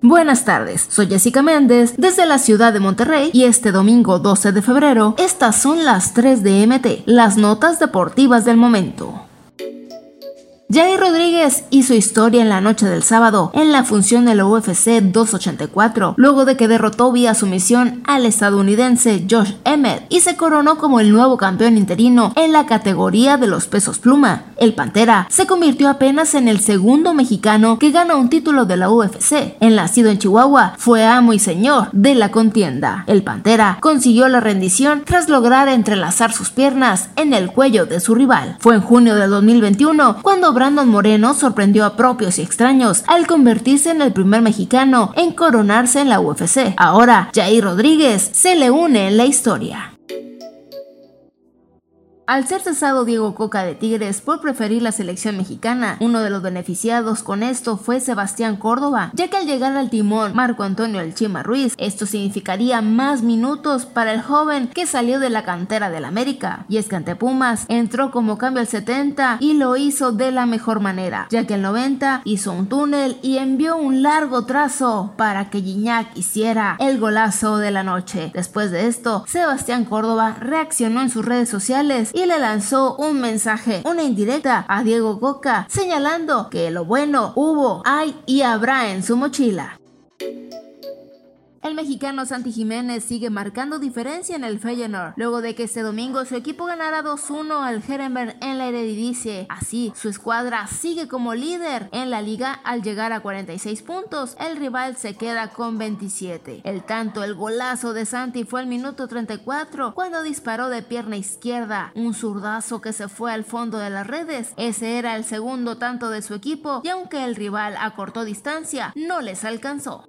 Buenas tardes, soy Jessica Méndez desde la ciudad de Monterrey y este domingo 12 de febrero estas son las 3 de MT, las notas deportivas del momento. Jair Rodríguez hizo historia en la noche del sábado en la función del UFC 284, luego de que derrotó vía sumisión al estadounidense Josh Emmett y se coronó como el nuevo campeón interino en la categoría de los pesos pluma. El Pantera se convirtió apenas en el segundo mexicano que gana un título de la UFC. En nacido en Chihuahua, fue amo y señor de la contienda. El Pantera consiguió la rendición tras lograr entrelazar sus piernas en el cuello de su rival. Fue en junio de 2021 cuando Brandon Moreno sorprendió a propios y extraños al convertirse en el primer mexicano en coronarse en la UFC. Ahora, Jair Rodríguez se le une en la historia. Al ser cesado Diego Coca de Tigres por preferir la selección mexicana, uno de los beneficiados con esto fue Sebastián Córdoba, ya que al llegar al timón Marco Antonio El Chima Ruiz, esto significaría más minutos para el joven que salió de la cantera del América. Y es que ante Pumas entró como cambio al 70 y lo hizo de la mejor manera, ya que el 90 hizo un túnel y envió un largo trazo para que Gignac hiciera el golazo de la noche. Después de esto, Sebastián Córdoba reaccionó en sus redes sociales y le lanzó un mensaje, una indirecta a Diego Coca, señalando que lo bueno hubo, hay y habrá en su mochila. El mexicano Santi Jiménez sigue marcando diferencia en el Feyenoord, luego de que este domingo su equipo ganara 2-1 al Herenberg en la Eredivisie. Así, su escuadra sigue como líder en la liga al llegar a 46 puntos. El rival se queda con 27. El tanto, el golazo de Santi fue al minuto 34 cuando disparó de pierna izquierda, un zurdazo que se fue al fondo de las redes. Ese era el segundo tanto de su equipo y aunque el rival acortó distancia, no les alcanzó.